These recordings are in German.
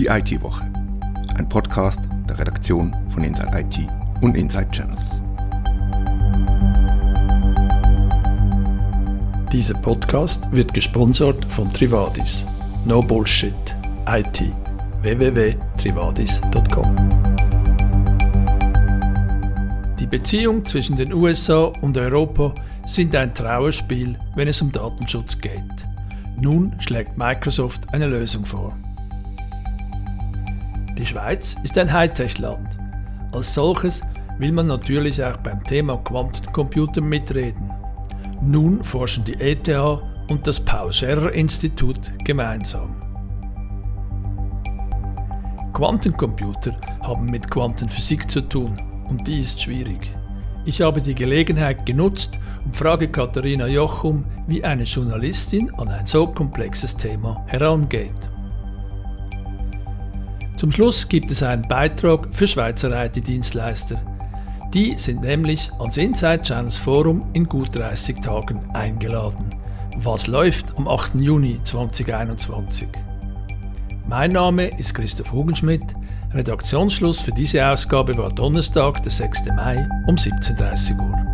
Die IT-Woche, ein Podcast der Redaktion von Inside IT und Inside Channels. Dieser Podcast wird gesponsert von Trivadis. No Bullshit. IT. www.trivadis.com Die Beziehung zwischen den USA und Europa sind ein Trauerspiel, wenn es um Datenschutz geht. Nun schlägt Microsoft eine Lösung vor. Die Schweiz ist ein Hightech-Land. Als solches will man natürlich auch beim Thema Quantencomputer mitreden. Nun forschen die ETH und das Paul Scherrer Institut gemeinsam. Quantencomputer haben mit Quantenphysik zu tun und die ist schwierig. Ich habe die Gelegenheit genutzt und frage Katharina Jochum, wie eine Journalistin an ein so komplexes Thema herangeht. Zum Schluss gibt es einen Beitrag für Schweizer IT-Dienstleister. Die sind nämlich ans Inside Channels Forum in gut 30 Tagen eingeladen. Was läuft am 8. Juni 2021? Mein Name ist Christoph Hugenschmidt. Redaktionsschluss für diese Ausgabe war Donnerstag, der 6. Mai um 17.30 Uhr.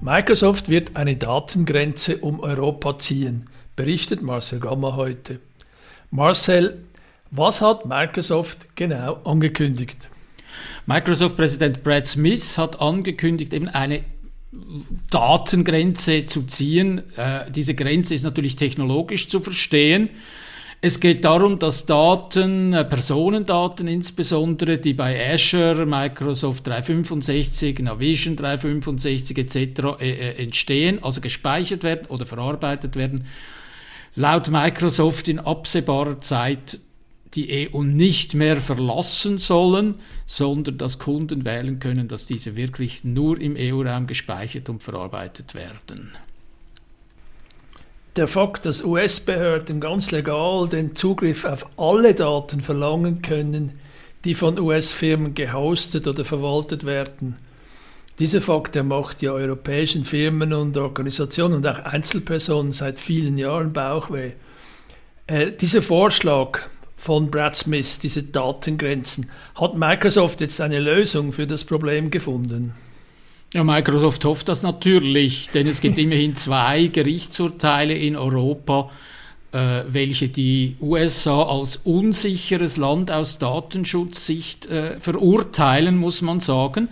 Microsoft wird eine Datengrenze um Europa ziehen, berichtet Marcel Gamma heute. Marcel, was hat Microsoft genau angekündigt? Microsoft-Präsident Brad Smith hat angekündigt, eben eine Datengrenze zu ziehen. Äh, diese Grenze ist natürlich technologisch zu verstehen. Es geht darum, dass Daten, äh, Personendaten insbesondere, die bei Azure, Microsoft 365, Navision 365 etc. Äh, äh, entstehen, also gespeichert werden oder verarbeitet werden, laut Microsoft in absehbarer Zeit die EU nicht mehr verlassen sollen, sondern dass Kunden wählen können, dass diese wirklich nur im EU-Raum gespeichert und verarbeitet werden. Der Fakt, dass US-Behörden ganz legal den Zugriff auf alle Daten verlangen können, die von US-Firmen gehostet oder verwaltet werden, dieser Fakt macht ja europäischen Firmen und Organisationen und auch Einzelpersonen seit vielen Jahren Bauchweh. Äh, dieser Vorschlag von Brad Smith, diese Datengrenzen, hat Microsoft jetzt eine Lösung für das Problem gefunden? Ja, Microsoft hofft das natürlich, denn es gibt immerhin zwei Gerichtsurteile in Europa, äh, welche die USA als unsicheres Land aus Datenschutzsicht äh, verurteilen, muss man sagen.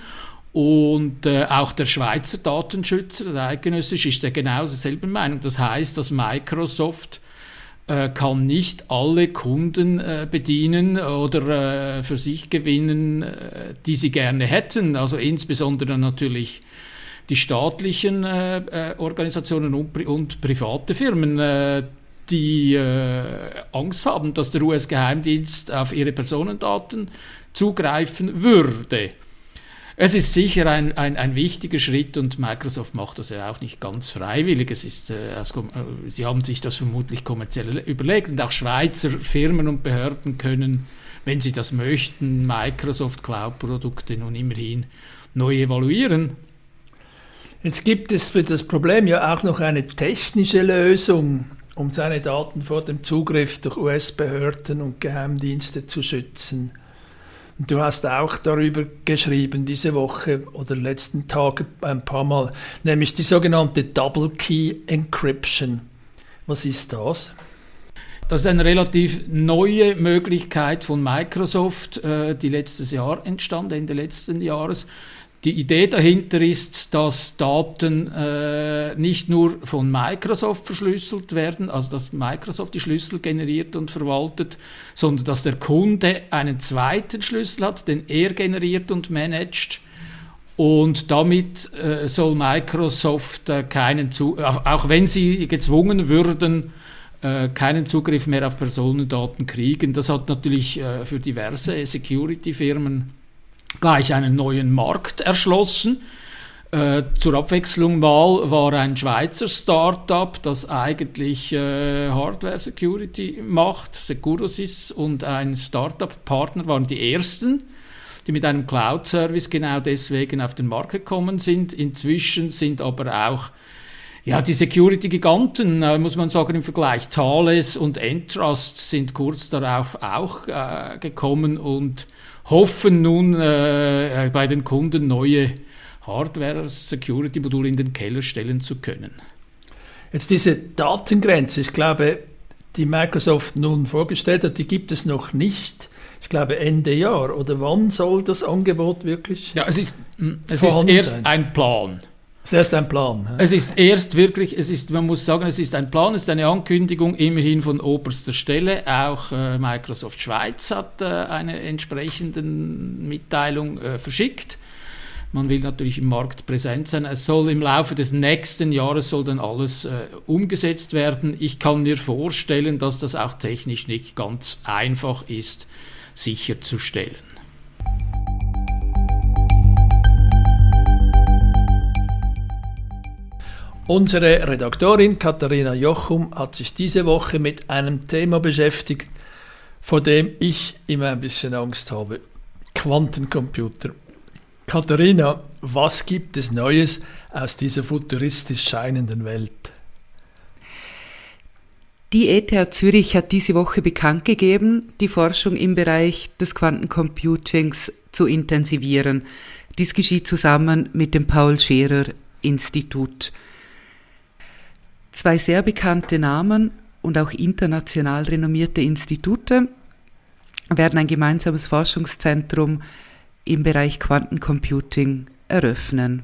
Und äh, auch der Schweizer Datenschützer, der eidgenössische, ist der genau derselben Meinung. Das heißt, dass Microsoft äh, kann nicht alle Kunden äh, bedienen oder äh, für sich gewinnen, äh, die sie gerne hätten. Also insbesondere natürlich die staatlichen äh, Organisationen und, und, private Firmen, die Angst haben, dass der US-Geheimdienst auf ihre Personendaten zugreifen würde. Es ist sicher ein, ein, ein wichtiger Schritt und Microsoft macht das ja auch nicht ganz freiwillig. Es ist, äh, äh, sie haben sich das vermutlich kommerziell überlegt und auch Schweizer Firmen und Behörden können, wenn sie das möchten, Microsoft Cloud-Produkte nun immerhin neu evaluieren. Jetzt gibt es für das Problem ja auch noch eine technische Lösung, um seine Daten vor dem Zugriff durch US-Behörden und Geheimdienste zu schützen. Du hast auch darüber geschrieben diese Woche oder letzten Tage ein paar Mal, nämlich die sogenannte Double Key Encryption. Was ist das? Das ist eine relativ neue Möglichkeit von Microsoft, äh, die letztes Jahr entstand, Ende letzten Jahres. Die Idee dahinter ist, dass Daten äh, nicht nur von Microsoft verschlüsselt werden, also dass Microsoft die Schlüssel generiert und verwaltet, sondern dass der Kunde einen zweiten Schlüssel hat, den er generiert und managt. Und damit äh, soll Microsoft äh, keinen Zugriff, auch wenn sie gezwungen würden, äh, keinen Zugriff mehr auf Personendaten kriegen. Das hat natürlich äh, für diverse Security-Firmen gleich einen neuen Markt erschlossen. Äh, zur Abwechslung mal war ein Schweizer Startup, das eigentlich äh, Hardware Security macht, Securosys, und ein Startup-Partner waren die ersten, die mit einem Cloud-Service genau deswegen auf den Markt gekommen sind. Inzwischen sind aber auch Ja, die Security-Giganten, äh, muss man sagen, im Vergleich Thales und Entrust sind kurz darauf auch äh, gekommen und hoffen nun äh, bei den Kunden neue Hardware-Security-Module in den Keller stellen zu können. Jetzt diese Datengrenze, ich glaube, die Microsoft nun vorgestellt hat, die gibt es noch nicht. Ich glaube Ende Jahr. Oder wann soll das Angebot wirklich? Ja, es ist, hm, es ist erst sein? ein Plan. Es ist erst ein Plan. Ja. Es ist erst wirklich, es ist, man muss sagen, es ist ein Plan, es ist eine Ankündigung immerhin von oberster Stelle. Auch äh, Microsoft Schweiz hat äh, eine entsprechende Mitteilung äh, verschickt. Man will natürlich im Markt präsent sein. Es soll im Laufe des nächsten Jahres soll dann alles äh, umgesetzt werden. Ich kann mir vorstellen, dass das auch technisch nicht ganz einfach ist, sicherzustellen. Unsere Redaktorin Katharina Jochum hat sich diese Woche mit einem Thema beschäftigt, vor dem ich immer ein bisschen Angst habe. Quantencomputer. Katharina, was gibt es Neues aus dieser futuristisch scheinenden Welt? Die ETH Zürich hat diese Woche bekannt gegeben, die Forschung im Bereich des Quantencomputings zu intensivieren. Dies geschieht zusammen mit dem Paul Scherer Institut. Zwei sehr bekannte Namen und auch international renommierte Institute werden ein gemeinsames Forschungszentrum im Bereich Quantencomputing eröffnen.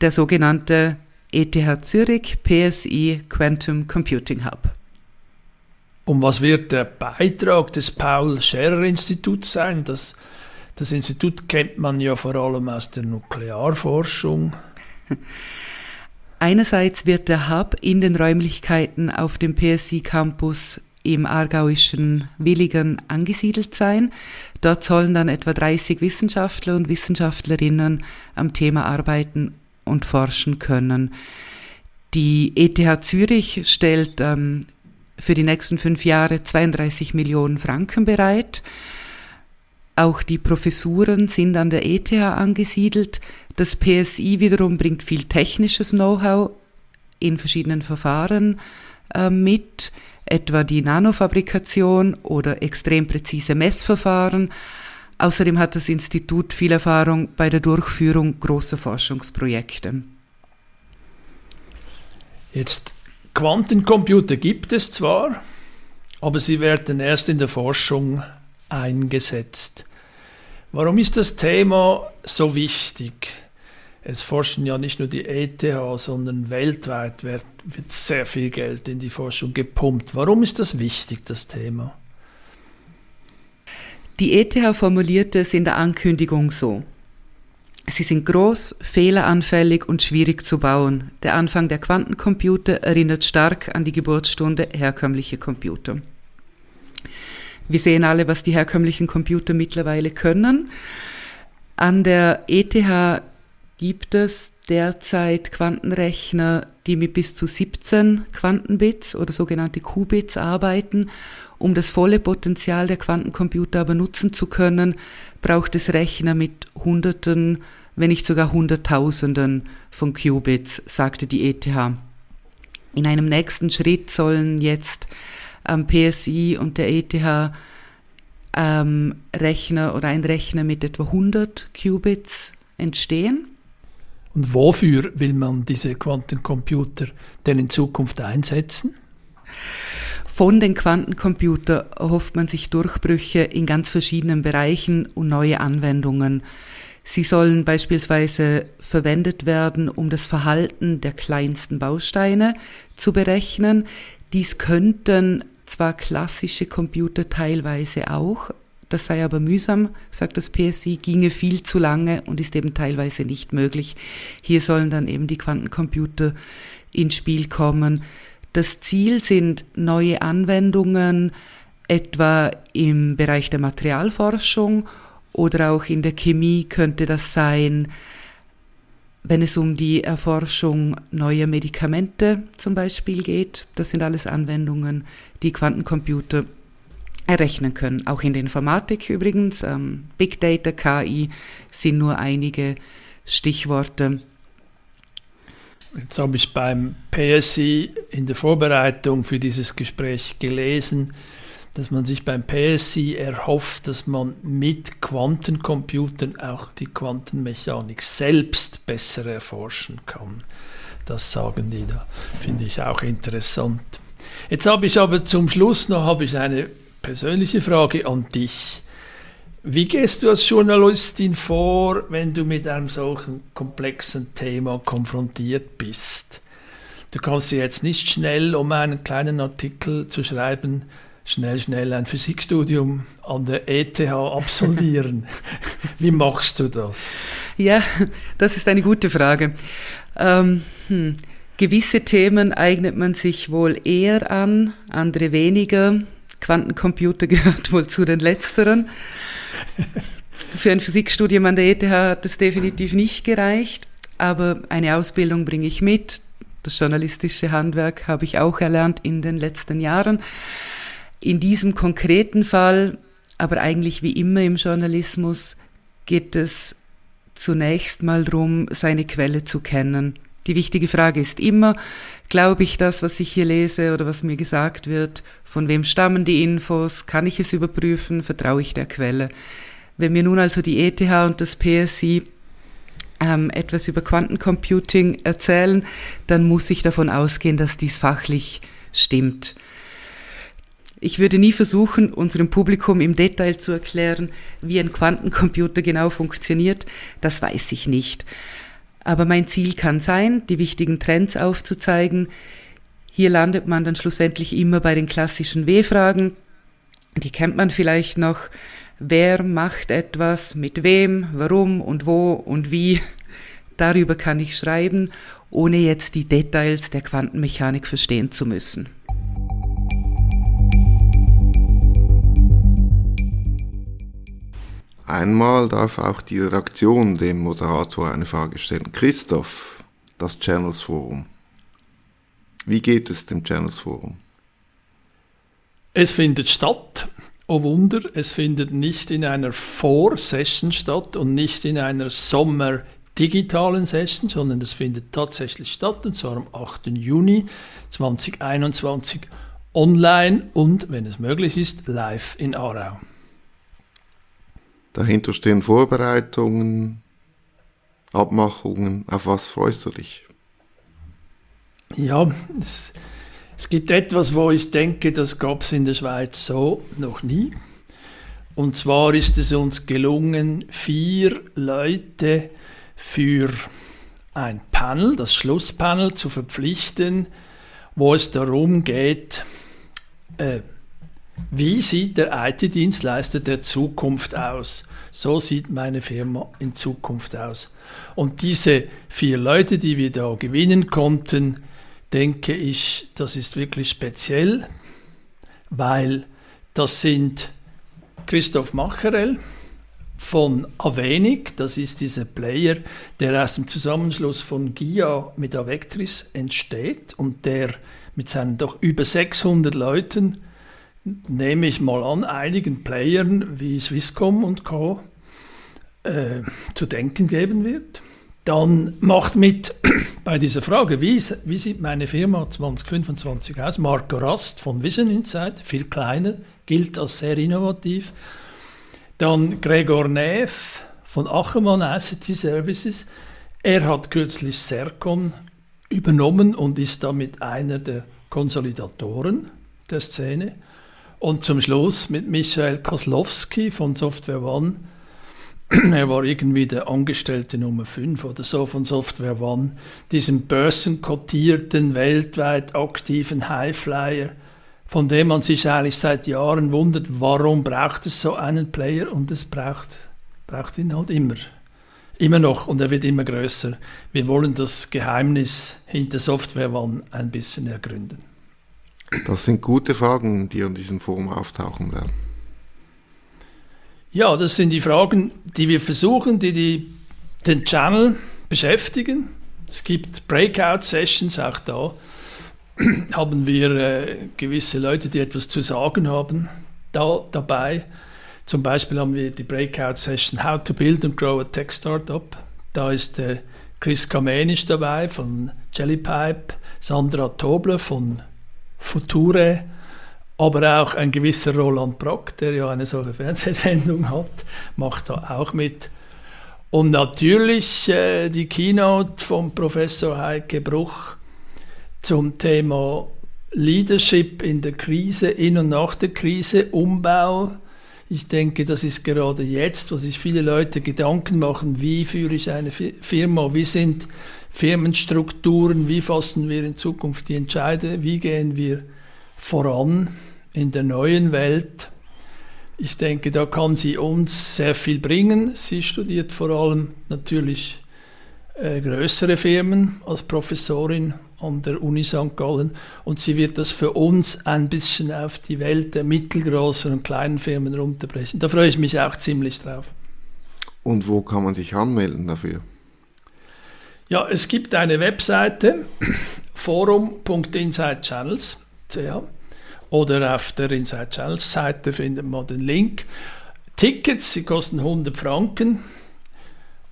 Der sogenannte ETH Zürich PSI Quantum Computing Hub. Und was wird der Beitrag des Paul Scherrer Instituts sein? Das, das Institut kennt man ja vor allem aus der Nuklearforschung. Einerseits wird der Hub in den Räumlichkeiten auf dem PSI Campus im aargauischen Willigen angesiedelt sein. Dort sollen dann etwa 30 Wissenschaftler und Wissenschaftlerinnen am Thema arbeiten und forschen können. Die ETH Zürich stellt ähm, für die nächsten fünf Jahre 32 Millionen Franken bereit. Auch die Professuren sind an der ETH angesiedelt. Das PSI wiederum bringt viel technisches Know-how in verschiedenen Verfahren äh, mit, etwa die Nanofabrikation oder extrem präzise Messverfahren. Außerdem hat das Institut viel Erfahrung bei der Durchführung großer Forschungsprojekte. Jetzt Quantencomputer gibt es zwar, aber sie werden erst in der Forschung eingesetzt. Warum ist das Thema so wichtig? Es forschen ja nicht nur die ETH, sondern weltweit wird, wird sehr viel Geld in die Forschung gepumpt. Warum ist das wichtig, das Thema? Die ETH formulierte es in der Ankündigung so. Sie sind groß, fehleranfällig und schwierig zu bauen. Der Anfang der Quantencomputer erinnert stark an die Geburtsstunde herkömmlicher Computer. Wir sehen alle, was die herkömmlichen Computer mittlerweile können. An der ETH gibt es derzeit Quantenrechner, die mit bis zu 17 Quantenbits oder sogenannte Qubits arbeiten. Um das volle Potenzial der Quantencomputer aber nutzen zu können, braucht es Rechner mit Hunderten, wenn nicht sogar Hunderttausenden von Qubits, sagte die ETH. In einem nächsten Schritt sollen jetzt am PSI und der ETH ähm, Rechner oder ein Rechner mit etwa 100 Qubits entstehen. Und wofür will man diese Quantencomputer denn in Zukunft einsetzen? Von den Quantencomputer erhofft man sich Durchbrüche in ganz verschiedenen Bereichen und neue Anwendungen. Sie sollen beispielsweise verwendet werden, um das Verhalten der kleinsten Bausteine zu berechnen. Dies könnten zwar klassische Computer teilweise auch, das sei aber mühsam, sagt das PSI, ginge viel zu lange und ist eben teilweise nicht möglich. Hier sollen dann eben die Quantencomputer ins Spiel kommen. Das Ziel sind neue Anwendungen, etwa im Bereich der Materialforschung oder auch in der Chemie könnte das sein, wenn es um die Erforschung neuer Medikamente zum Beispiel geht. Das sind alles Anwendungen, die Quantencomputer errechnen können. Auch in der Informatik übrigens. Ähm, Big Data, KI sind nur einige Stichworte. Jetzt habe ich beim PSI in der Vorbereitung für dieses Gespräch gelesen, dass man sich beim PSI erhofft, dass man mit Quantencomputern auch die Quantenmechanik selbst besser erforschen kann. Das sagen die da, finde ich auch interessant. Jetzt habe ich aber zum Schluss noch habe ich eine persönliche Frage an dich. Wie gehst du als Journalistin vor, wenn du mit einem solchen komplexen Thema konfrontiert bist? Du kannst dir jetzt nicht schnell, um einen kleinen Artikel zu schreiben, schnell, schnell ein Physikstudium an der ETH absolvieren. Wie machst du das? Ja, das ist eine gute Frage. Ähm, hm. Gewisse Themen eignet man sich wohl eher an, andere weniger. Quantencomputer gehört wohl zu den letzteren. Für ein Physikstudium an der ETH hat es definitiv nicht gereicht, aber eine Ausbildung bringe ich mit. Das journalistische Handwerk habe ich auch erlernt in den letzten Jahren. In diesem konkreten Fall, aber eigentlich wie immer im Journalismus, geht es zunächst mal darum, seine Quelle zu kennen. Die wichtige Frage ist immer, glaube ich das, was ich hier lese oder was mir gesagt wird, von wem stammen die Infos, kann ich es überprüfen, vertraue ich der Quelle. Wenn mir nun also die ETH und das PSI ähm, etwas über Quantencomputing erzählen, dann muss ich davon ausgehen, dass dies fachlich stimmt. Ich würde nie versuchen, unserem Publikum im Detail zu erklären, wie ein Quantencomputer genau funktioniert. Das weiß ich nicht. Aber mein Ziel kann sein, die wichtigen Trends aufzuzeigen. Hier landet man dann schlussendlich immer bei den klassischen W-Fragen. Die kennt man vielleicht noch. Wer macht etwas, mit wem, warum und wo und wie. Darüber kann ich schreiben, ohne jetzt die Details der Quantenmechanik verstehen zu müssen. Einmal darf auch die Redaktion dem Moderator eine Frage stellen. Christoph, das Channels Forum. Wie geht es dem Channels Forum? Es findet statt. Oh Wunder, es findet nicht in einer Vor-Session statt und nicht in einer Sommer-digitalen Session, sondern es findet tatsächlich statt, und zwar am 8. Juni 2021 online und, wenn es möglich ist, live in Aarau. Dahinter stehen Vorbereitungen, Abmachungen. Auf was freust du dich? Ja, es, es gibt etwas, wo ich denke, das gab es in der Schweiz so noch nie. Und zwar ist es uns gelungen, vier Leute für ein Panel, das Schlusspanel, zu verpflichten, wo es darum geht, äh, wie sieht der IT-Dienstleister der Zukunft aus? So sieht meine Firma in Zukunft aus. Und diese vier Leute, die wir da gewinnen konnten, denke ich, das ist wirklich speziell, weil das sind Christoph Macherel von Avenik, das ist dieser Player, der aus dem Zusammenschluss von GIA mit Avectris entsteht und der mit seinen doch über 600 Leuten nehme ich mal an, einigen Playern wie Swisscom und Co. Äh, zu denken geben wird. Dann macht mit bei dieser Frage, wie, wie sieht meine Firma 2025 aus? Marco Rast von Vision Insight, viel kleiner, gilt als sehr innovativ. Dann Gregor Neff von Achermann ICT Services. Er hat kürzlich Sercon übernommen und ist damit einer der Konsolidatoren der Szene. Und zum Schluss mit Michael Koslowski von Software One. Er war irgendwie der Angestellte Nummer 5 oder so von Software One, diesem börsenkotierten, weltweit aktiven Highflyer, von dem man sich eigentlich seit Jahren wundert, warum braucht es so einen Player und es braucht, braucht ihn halt immer. Immer noch und er wird immer größer. Wir wollen das Geheimnis hinter Software One ein bisschen ergründen. Das sind gute Fragen, die an diesem Forum auftauchen werden. Ja, das sind die Fragen, die wir versuchen, die, die den Channel beschäftigen. Es gibt Breakout-Sessions, auch da haben wir äh, gewisse Leute, die etwas zu sagen haben, da, dabei. Zum Beispiel haben wir die Breakout-Session How to Build and Grow a Tech Startup. Da ist äh, Chris Kamenisch dabei von Jellypipe, Sandra Tobler von Future, aber auch ein gewisser Roland Brock, der ja eine solche Fernsehsendung hat, macht da auch mit. Und natürlich äh, die Keynote von Professor Heike Bruch zum Thema Leadership in der Krise, in und nach der Krise, Umbau. Ich denke, das ist gerade jetzt, wo sich viele Leute Gedanken machen, wie führe ich eine Firma, wie sind Firmenstrukturen, wie fassen wir in Zukunft die Entscheide, wie gehen wir voran in der neuen Welt. Ich denke, da kann sie uns sehr viel bringen. Sie studiert vor allem natürlich äh, größere Firmen als Professorin an der Uni St. Gallen und sie wird das für uns ein bisschen auf die Welt der mittelgroßen und kleinen Firmen runterbrechen. Da freue ich mich auch ziemlich drauf. Und wo kann man sich anmelden dafür? Ja, es gibt eine Webseite forum.insidechannels.ch oder auf der Inside Channels Seite findet man den Link. Tickets, sie kosten 100 Franken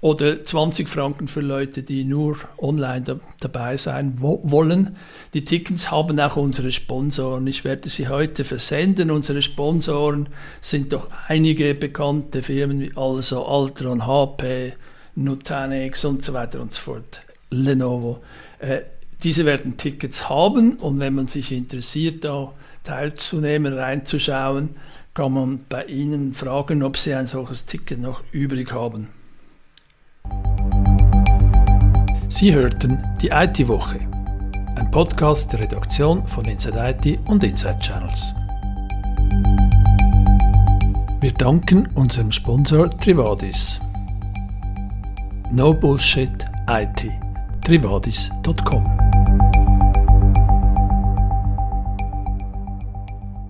oder 20 Franken für Leute, die nur online da, dabei sein wo, wollen. Die Tickets haben auch unsere Sponsoren. Ich werde sie heute versenden. Unsere Sponsoren sind doch einige bekannte Firmen wie also Altron, HP, Nutanix und so weiter und so fort. Lenovo. Äh, diese werden Tickets haben und wenn man sich interessiert, da teilzunehmen, reinzuschauen, kann man bei Ihnen fragen, ob Sie ein solches Ticket noch übrig haben. Sie hörten die IT-Woche, ein Podcast der Redaktion von Inside IT und Inside Channels. Wir danken unserem Sponsor Trivadis. No Bullshit IT. Trivadis.com